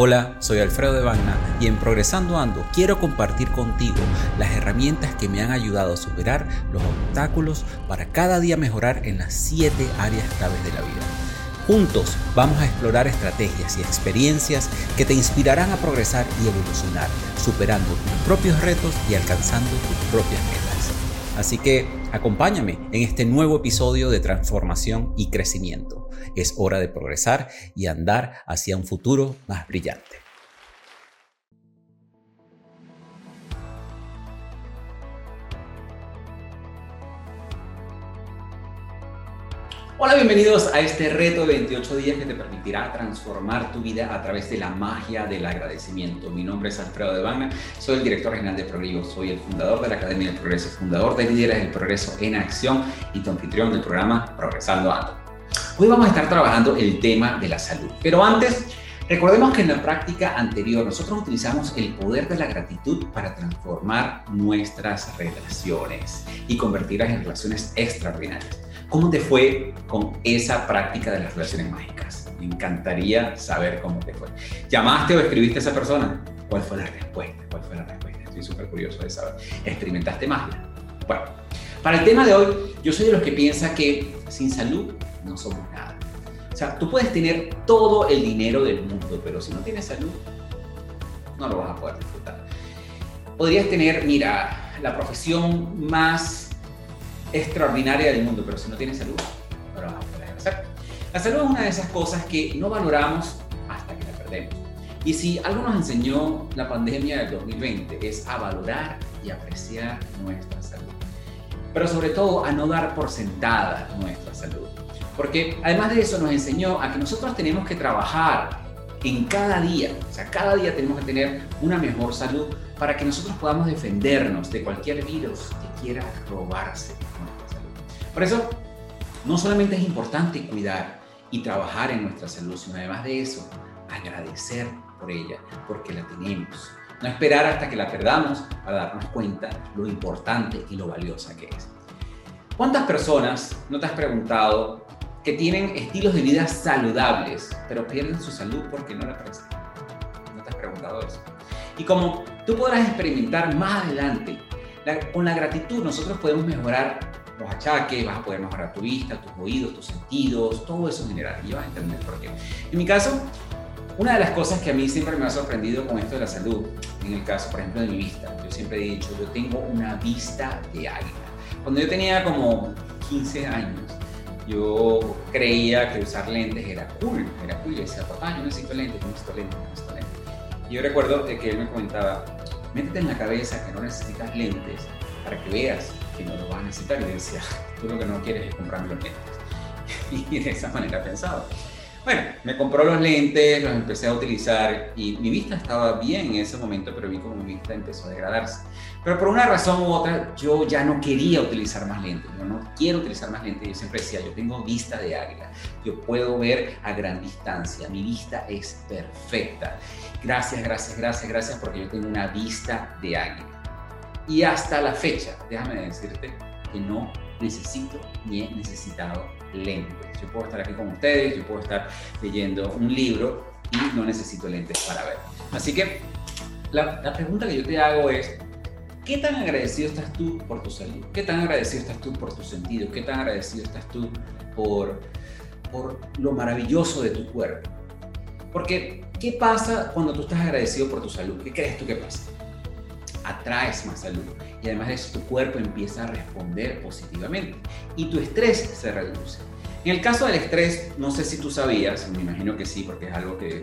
Hola, soy Alfredo de Bagna y en Progresando Ando quiero compartir contigo las herramientas que me han ayudado a superar los obstáculos para cada día mejorar en las siete áreas claves de la vida. Juntos vamos a explorar estrategias y experiencias que te inspirarán a progresar y evolucionar, superando tus propios retos y alcanzando tus propias metas. Así que acompáñame en este nuevo episodio de transformación y crecimiento. Es hora de progresar y andar hacia un futuro más brillante. Hola, bienvenidos a este reto de 28 días que te permitirá transformar tu vida a través de la magia del agradecimiento. Mi nombre es Alfredo de Bagna, soy el director general de Progreso, soy el fundador de la Academia del Progreso, fundador de Líderes del Progreso en Acción y tu anfitrión del programa Progresando Ando. Hoy vamos a estar trabajando el tema de la salud. Pero antes, recordemos que en la práctica anterior nosotros utilizamos el poder de la gratitud para transformar nuestras relaciones y convertirlas en relaciones extraordinarias. ¿Cómo te fue con esa práctica de las relaciones mágicas? Me encantaría saber cómo te fue. ¿Llamaste o escribiste a esa persona? ¿Cuál fue la respuesta? ¿Cuál fue la respuesta? Estoy súper curioso de saber. ¿Experimentaste magia? Bueno, para el tema de hoy, yo soy de los que piensa que sin salud no somos nada. O sea, tú puedes tener todo el dinero del mundo, pero si no tienes salud, no lo vas a poder disfrutar. Podrías tener, mira, la profesión más extraordinaria del mundo, pero si no tienes salud, no lo vas a poder hacer. La salud es una de esas cosas que no valoramos hasta que la perdemos. Y si algo nos enseñó la pandemia del 2020 es a valorar y apreciar nuestra salud. Pero sobre todo a no dar por sentada nuestra salud. Porque además de eso nos enseñó a que nosotros tenemos que trabajar en cada día, o sea, cada día tenemos que tener una mejor salud para que nosotros podamos defendernos de cualquier virus que quiera robarse nuestra salud. Por eso, no solamente es importante cuidar y trabajar en nuestra salud, sino además de eso, agradecer por ella, porque la tenemos. No esperar hasta que la perdamos para darnos cuenta lo importante y lo valiosa que es. ¿Cuántas personas no te has preguntado que tienen estilos de vida saludables, pero pierden su salud porque no la prestan. ¿No te has preguntado eso? Y como tú podrás experimentar más adelante, con la gratitud nosotros podemos mejorar los achaques, vas a poder mejorar tu vista, tus oídos, tus sentidos, todo eso en general. Y vas a entender por qué. En mi caso, una de las cosas que a mí siempre me ha sorprendido con esto de la salud, en el caso, por ejemplo, de mi vista, yo siempre he dicho, yo tengo una vista de águila. Cuando yo tenía como 15 años, yo creía que usar lentes era cool, era cool. Y decía, papá, yo necesito lentes, yo necesito lentes, yo necesito lentes. Y yo recuerdo que él me comentaba, métete en la cabeza que no necesitas lentes para que veas que no lo vas a necesitar. Y yo decía, tú lo que no quieres es comprarme los lentes. Y de esa manera pensaba. Bueno, me compró los lentes, los empecé a utilizar y mi vista estaba bien en ese momento, pero vi como mi vista empezó a degradarse. Pero por una razón u otra, yo ya no quería utilizar más lentes. Yo no quiero utilizar más lentes. Yo siempre decía, yo tengo vista de águila. Yo puedo ver a gran distancia. Mi vista es perfecta. Gracias, gracias, gracias, gracias, porque yo tengo una vista de águila. Y hasta la fecha, déjame decirte que no necesito ni he necesitado lentes. Yo puedo estar aquí con ustedes, yo puedo estar leyendo un libro y no necesito lentes para ver. Así que la, la pregunta que yo te hago es, ¿Qué tan agradecido estás tú por tu salud? ¿Qué tan agradecido estás tú por tu sentido? ¿Qué tan agradecido estás tú por, por lo maravilloso de tu cuerpo? Porque, ¿qué pasa cuando tú estás agradecido por tu salud? ¿Qué crees tú que pasa? Atraes más salud. Y además de eso, tu cuerpo empieza a responder positivamente. Y tu estrés se reduce. En el caso del estrés, no sé si tú sabías, me imagino que sí, porque es algo que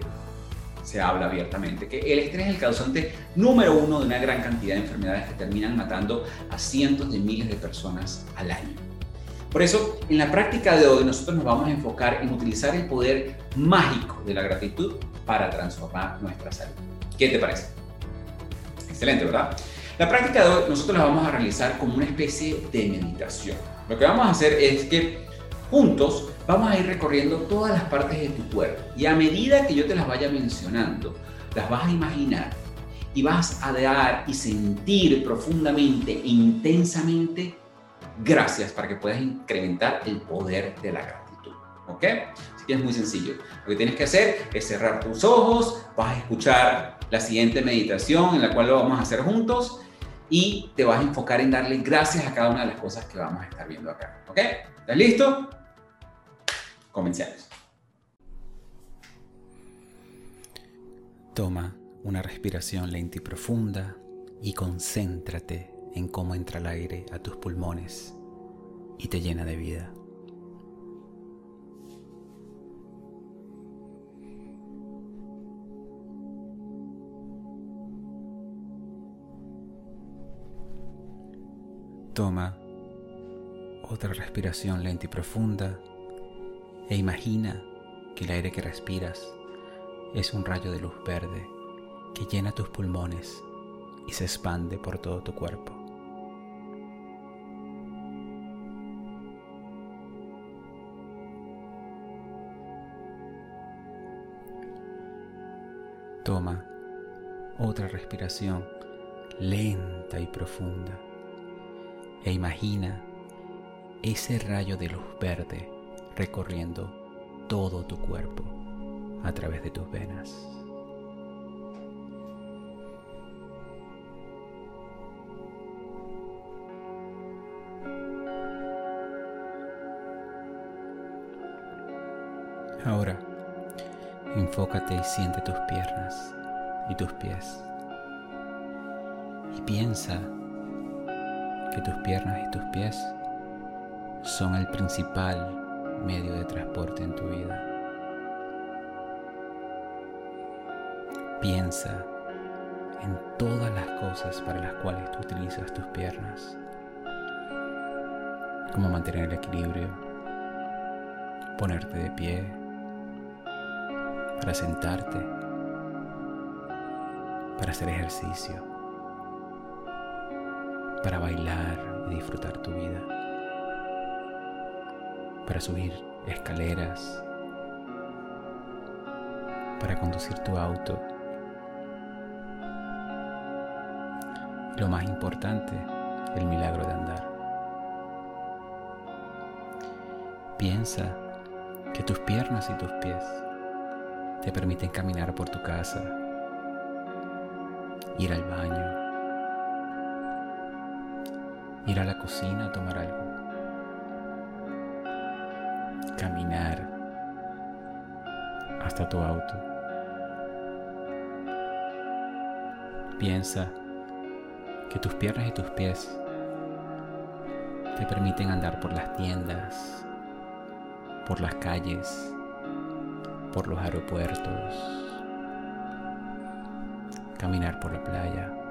se habla abiertamente, que el estrés es el causante número uno de una gran cantidad de enfermedades que terminan matando a cientos de miles de personas al año. Por eso, en la práctica de hoy nosotros nos vamos a enfocar en utilizar el poder mágico de la gratitud para transformar nuestra salud. ¿Qué te parece? Excelente, ¿verdad? La práctica de hoy nosotros la vamos a realizar como una especie de meditación. Lo que vamos a hacer es que juntos vamos a ir recorriendo todas las partes de tu cuerpo y a medida que yo te las vaya mencionando, las vas a imaginar y vas a dar y sentir profundamente e intensamente gracias para que puedas incrementar el poder de la gratitud. ¿Ok? Así que es muy sencillo. Lo que tienes que hacer es cerrar tus ojos, vas a escuchar la siguiente meditación en la cual lo vamos a hacer juntos y te vas a enfocar en darle gracias a cada una de las cosas que vamos a estar viendo acá. ¿Ok? ¿Estás listo? Comencemos. Toma una respiración lenta y profunda y concéntrate en cómo entra el aire a tus pulmones y te llena de vida. Toma otra respiración lenta y profunda e imagina que el aire que respiras es un rayo de luz verde que llena tus pulmones y se expande por todo tu cuerpo. Toma otra respiración lenta y profunda e imagina ese rayo de luz verde recorriendo todo tu cuerpo a través de tus venas. Ahora, enfócate y siente tus piernas y tus pies. Y piensa que tus piernas y tus pies son el principal medio de transporte en tu vida. Piensa en todas las cosas para las cuales tú utilizas tus piernas. Como mantener el equilibrio, ponerte de pie, para sentarte, para hacer ejercicio, para bailar y disfrutar tu vida, para subir escaleras, para conducir tu auto. lo más importante, el milagro de andar. Piensa que tus piernas y tus pies te permiten caminar por tu casa, ir al baño, ir a la cocina a tomar algo, caminar hasta tu auto. Piensa que tus piernas y tus pies te permiten andar por las tiendas, por las calles, por los aeropuertos, caminar por la playa,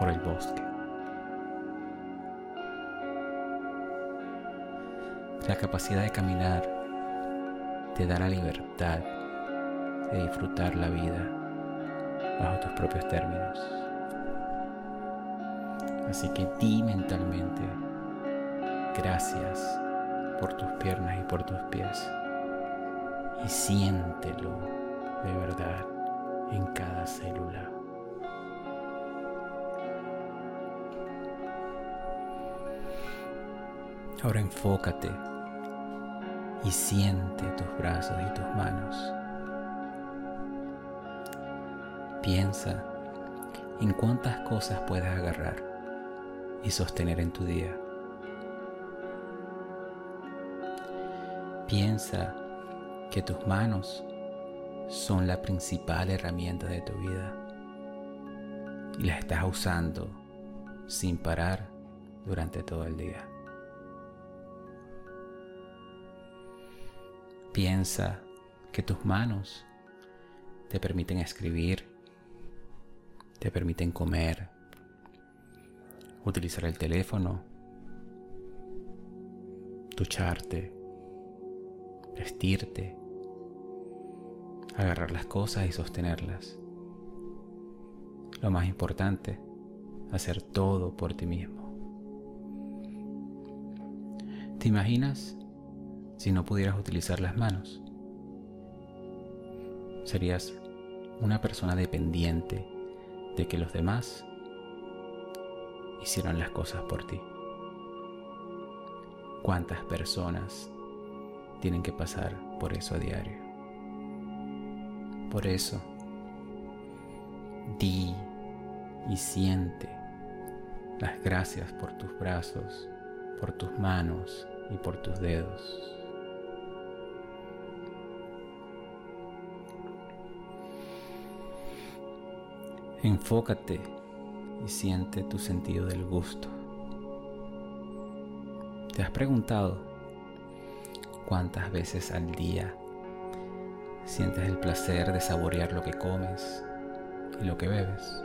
por el bosque. La capacidad de caminar te da la libertad de disfrutar la vida bajo tus propios términos. Así que di mentalmente, gracias por tus piernas y por tus pies y siéntelo de verdad en cada célula. Ahora enfócate y siente tus brazos y tus manos. Piensa en cuántas cosas puedes agarrar y sostener en tu día. Piensa que tus manos son la principal herramienta de tu vida y las estás usando sin parar durante todo el día. Piensa que tus manos te permiten escribir, te permiten comer, utilizar el teléfono ducharte, vestirte, agarrar las cosas y sostenerlas. Lo más importante, hacer todo por ti mismo. ¿Te imaginas si no pudieras utilizar las manos? Serías una persona dependiente de que los demás hicieran las cosas por ti. ¿Cuántas personas tienen que pasar por eso a diario? Por eso, di y siente las gracias por tus brazos, por tus manos y por tus dedos. Enfócate y siente tu sentido del gusto. ¿Te has preguntado cuántas veces al día sientes el placer de saborear lo que comes y lo que bebes?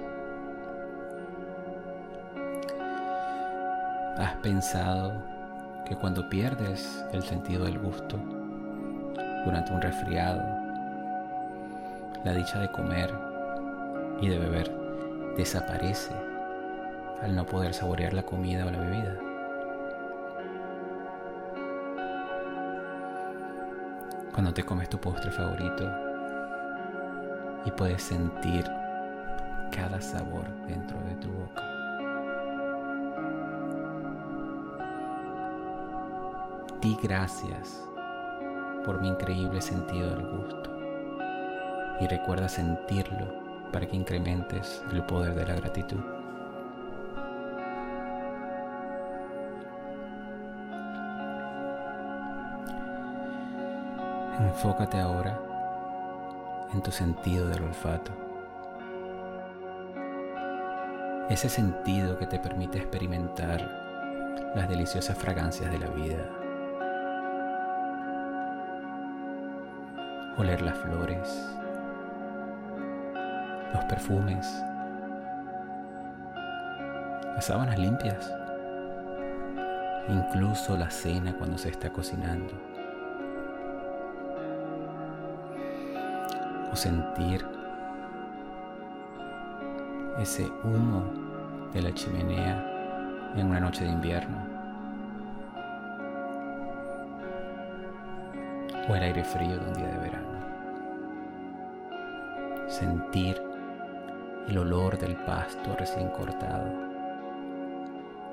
¿Has pensado que cuando pierdes el sentido del gusto durante un resfriado, la dicha de comer y de beber desaparece al no poder saborear la comida o la bebida. Cuando te comes tu postre favorito y puedes sentir cada sabor dentro de tu boca. Di gracias por mi increíble sentido del gusto y recuerda sentirlo para que incrementes el poder de la gratitud. Enfócate ahora en tu sentido del olfato. Ese sentido que te permite experimentar las deliciosas fragancias de la vida. Oler las flores, los perfumes, las sábanas limpias, incluso la cena cuando se está cocinando. O sentir ese humo de la chimenea en una noche de invierno. O el aire frío de un día de verano. Sentir el olor del pasto recién cortado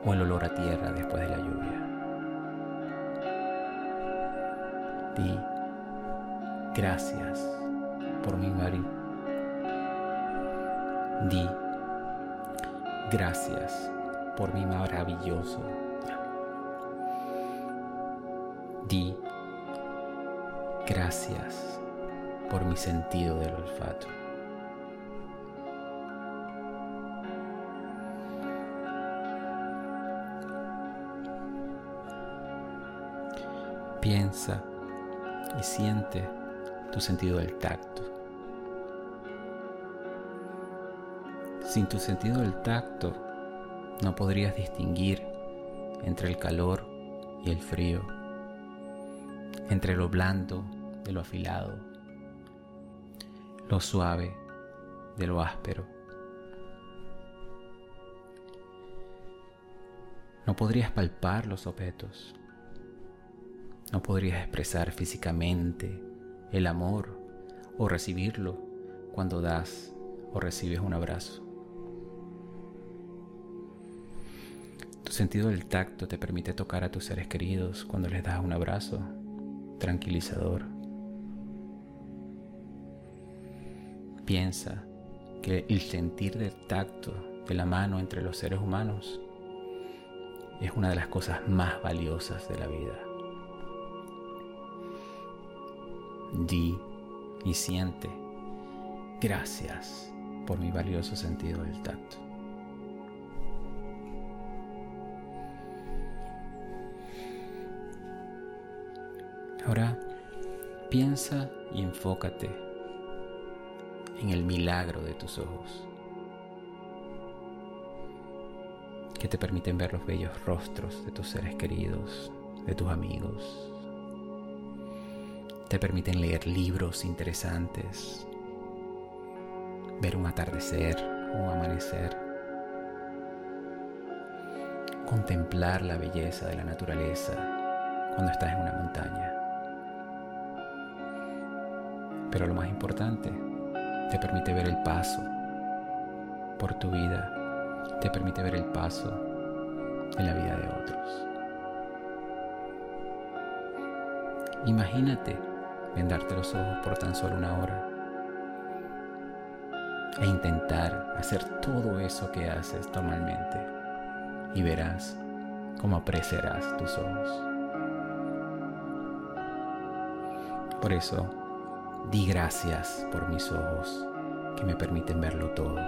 o el olor a tierra después de la lluvia. Di gracias por mi marido. Di gracias por mi maravilloso. Di gracias por mi sentido del olfato. Piensa y siente tu sentido del tacto. Sin tu sentido del tacto no podrías distinguir entre el calor y el frío, entre lo blando de lo afilado, lo suave de lo áspero. No podrías palpar los objetos no podrías expresar físicamente el amor o recibirlo cuando das o recibes un abrazo. Tu sentido del tacto te permite tocar a tus seres queridos cuando les das un abrazo tranquilizador. Piensa que el sentir del tacto de la mano entre los seres humanos es una de las cosas más valiosas de la vida. Di y siente gracias por mi valioso sentido del tacto. Ahora piensa y enfócate en el milagro de tus ojos, que te permiten ver los bellos rostros de tus seres queridos de tus amigos. Te permiten leer libros interesantes, ver un atardecer un amanecer, contemplar la belleza de la naturaleza cuando estás en una montaña. Pero lo más importante, te permite ver el paso por tu vida, te permite ver el paso en la vida de otros. Imagínate vendarte los ojos por tan solo una hora e intentar hacer todo eso que haces normalmente y verás cómo apreciarás tus ojos. Por eso, di gracias por mis ojos que me permiten verlo todo.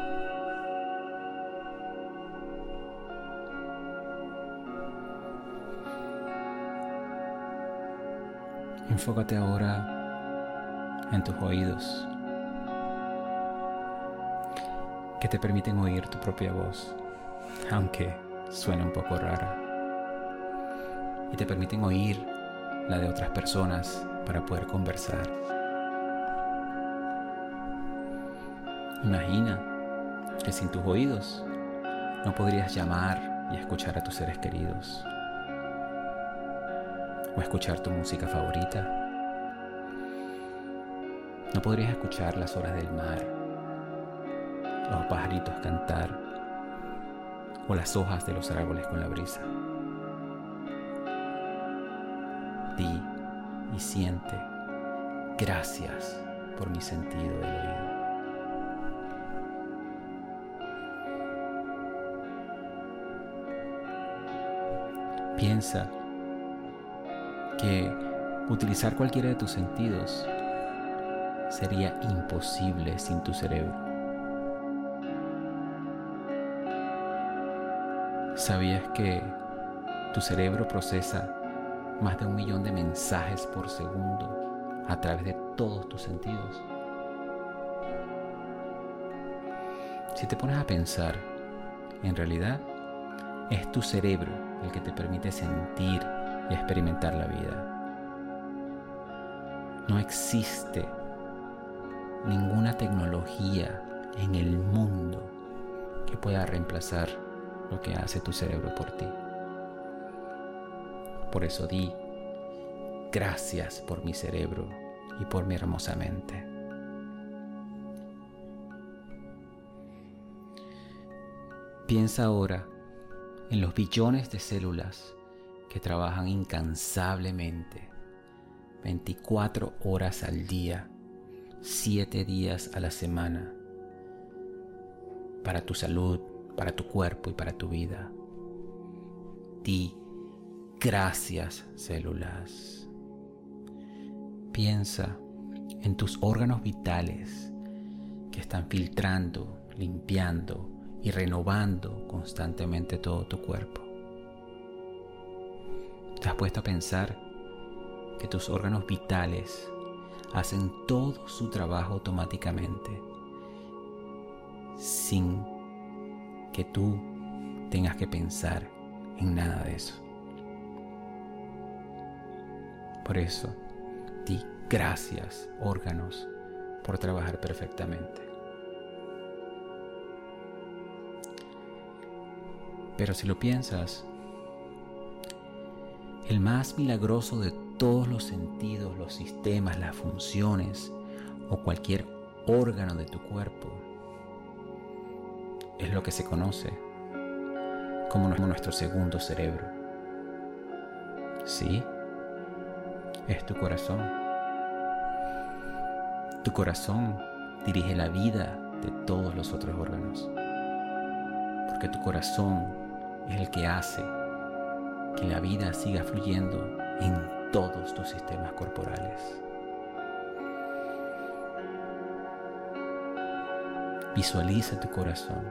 Enfócate ahora en tus oídos que te permiten oír tu propia voz, aunque suene un poco rara. Y te permiten oír la de otras personas para poder conversar. Imagina que sin tus oídos no podrías llamar y escuchar a tus seres queridos o escuchar tu música favorita. No podrías escuchar las horas del mar los pajaritos cantar o las hojas de los árboles con la brisa. Di y siente gracias por mi sentido del oído. Piensa que utilizar cualquiera de tus sentidos sería imposible sin tu cerebro. ¿Sabías que tu cerebro procesa más de un millón de mensajes por segundo a través de todos tus sentidos? Si te pones a pensar, en realidad es tu cerebro el que te permite sentir y experimentar la vida. No existe ninguna tecnología en el mundo que pueda reemplazar lo que hace tu cerebro por ti. Por eso di, gracias por mi cerebro y por mi hermosa mente. Piensa ahora en los billones de células que trabajan incansablemente 24 horas al día, 7 días a la semana, para tu salud, para tu cuerpo y para tu vida. Di gracias células. Piensa en tus órganos vitales que están filtrando, limpiando y renovando constantemente todo tu cuerpo. ¿Te has puesto a pensar que tus órganos vitales hacen todo su trabajo automáticamente sin que tú tengas que pensar en nada de eso. Por eso, di gracias, órganos, por trabajar perfectamente. Pero si lo piensas, el más milagroso de todos los sentidos, los sistemas, las funciones o cualquier órgano de tu cuerpo es lo que se conoce como nuestro segundo cerebro. Sí, es tu corazón. Tu corazón dirige la vida de todos los otros órganos. Porque tu corazón es el que hace que la vida siga fluyendo en todos tus sistemas corporales. Visualiza tu corazón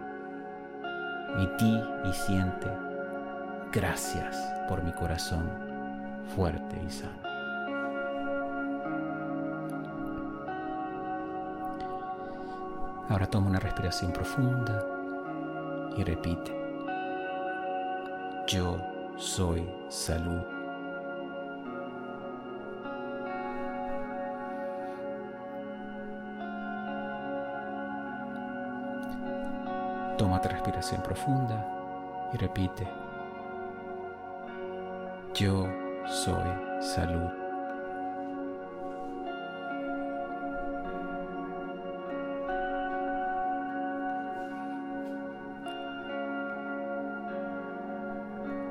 y ti y siente, gracias por mi corazón fuerte y sano. Ahora toma una respiración profunda y repite, yo soy salud Toma tu respiración profunda y repite. Yo soy salud.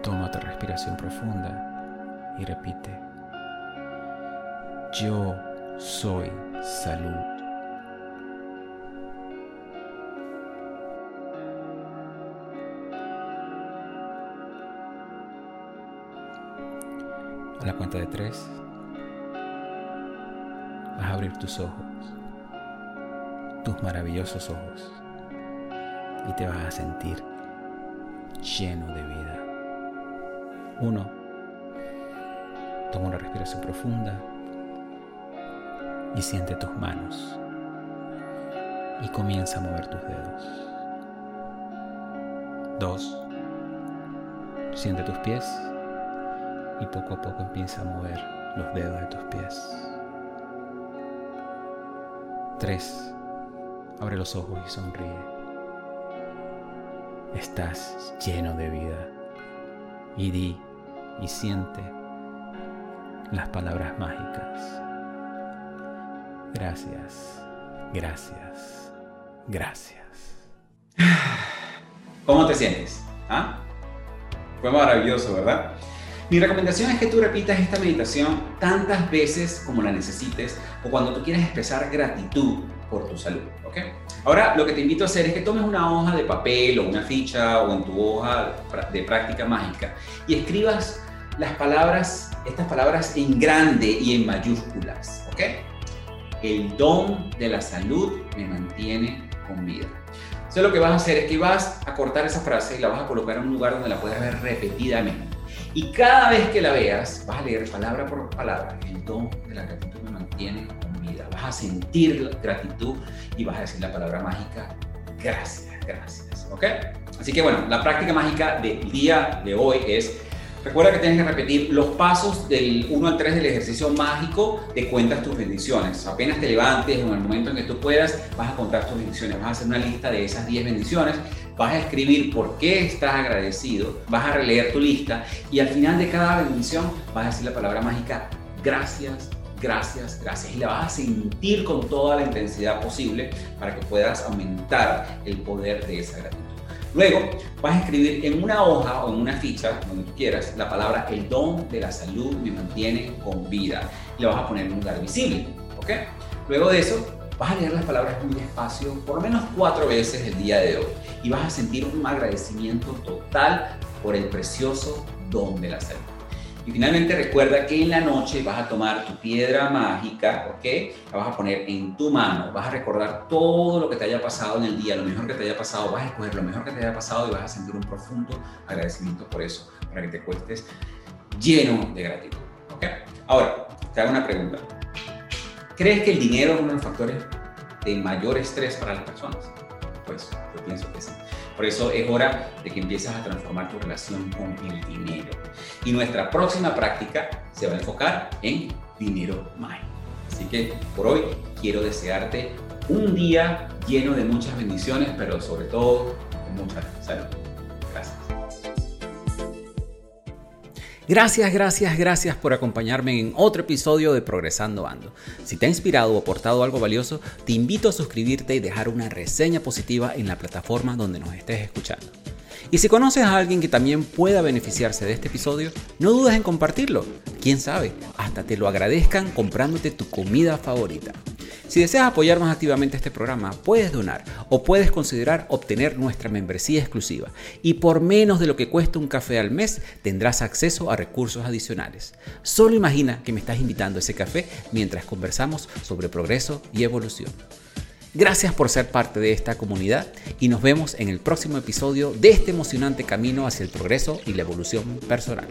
Toma tu respiración profunda y repite. Yo soy salud. Cuenta de tres, vas a abrir tus ojos, tus maravillosos ojos, y te vas a sentir lleno de vida. Uno, toma una respiración profunda y siente tus manos y comienza a mover tus dedos. Dos, siente tus pies y poco a poco empieza a mover los dedos de tus pies. 3. Abre los ojos y sonríe. Estás lleno de vida. Y di y siente las palabras mágicas. Gracias, gracias, gracias. ¿Cómo te sientes? ¿Ah? Fue maravilloso, ¿verdad? Mi recomendación es que tú repitas esta meditación tantas veces como la necesites o cuando tú quieras expresar gratitud por tu salud, ¿ok? Ahora lo que te invito a hacer es que tomes una hoja de papel o una ficha o en tu hoja de práctica mágica y escribas las palabras, estas palabras en grande y en mayúsculas, ¿ok? El don de la salud me mantiene con vida. Entonces lo que vas a hacer es que vas a cortar esa frase y la vas a colocar en un lugar donde la puedas ver repetidamente. Y cada vez que la veas, vas a leer palabra por palabra. El don de la gratitud me mantiene con vida. Vas a sentir gratitud y vas a decir la palabra mágica, gracias, gracias. ¿Ok? Así que bueno, la práctica mágica del día de hoy es Recuerda que tienes que repetir los pasos del 1 al 3 del ejercicio mágico de cuentas tus bendiciones. Apenas te levantes o en el momento en que tú puedas, vas a contar tus bendiciones. Vas a hacer una lista de esas 10 bendiciones. Vas a escribir por qué estás agradecido. Vas a releer tu lista y al final de cada bendición vas a decir la palabra mágica gracias, gracias, gracias. Y la vas a sentir con toda la intensidad posible para que puedas aumentar el poder de esa gratitud. Luego vas a escribir en una hoja o en una ficha, donde quieras, la palabra el don de la salud me mantiene con vida. Y la vas a poner en un lugar visible. ¿Ok? Luego de eso, vas a leer las palabras muy despacio, por lo menos cuatro veces el día de hoy. Y vas a sentir un agradecimiento total por el precioso don de la salud. Y finalmente recuerda que en la noche vas a tomar tu piedra mágica, ¿ok? La vas a poner en tu mano, vas a recordar todo lo que te haya pasado en el día, lo mejor que te haya pasado, vas a escoger lo mejor que te haya pasado y vas a sentir un profundo agradecimiento por eso, para que te cuestes lleno de gratitud, ¿ok? Ahora, te hago una pregunta. ¿Crees que el dinero es uno de los factores de mayor estrés para las personas? Pues yo pienso que sí. Por eso es hora de que empieces a transformar tu relación con el dinero. Y nuestra próxima práctica se va a enfocar en dinero mágico. Así que por hoy quiero desearte un día lleno de muchas bendiciones, pero sobre todo de mucha salud. Gracias, gracias, gracias por acompañarme en otro episodio de Progresando Ando. Si te ha inspirado o aportado algo valioso, te invito a suscribirte y dejar una reseña positiva en la plataforma donde nos estés escuchando. Y si conoces a alguien que también pueda beneficiarse de este episodio, no dudes en compartirlo. Quién sabe, hasta te lo agradezcan comprándote tu comida favorita. Si deseas apoyar más activamente este programa, puedes donar o puedes considerar obtener nuestra membresía exclusiva. Y por menos de lo que cuesta un café al mes, tendrás acceso a recursos adicionales. Solo imagina que me estás invitando a ese café mientras conversamos sobre progreso y evolución. Gracias por ser parte de esta comunidad y nos vemos en el próximo episodio de este emocionante camino hacia el progreso y la evolución personal.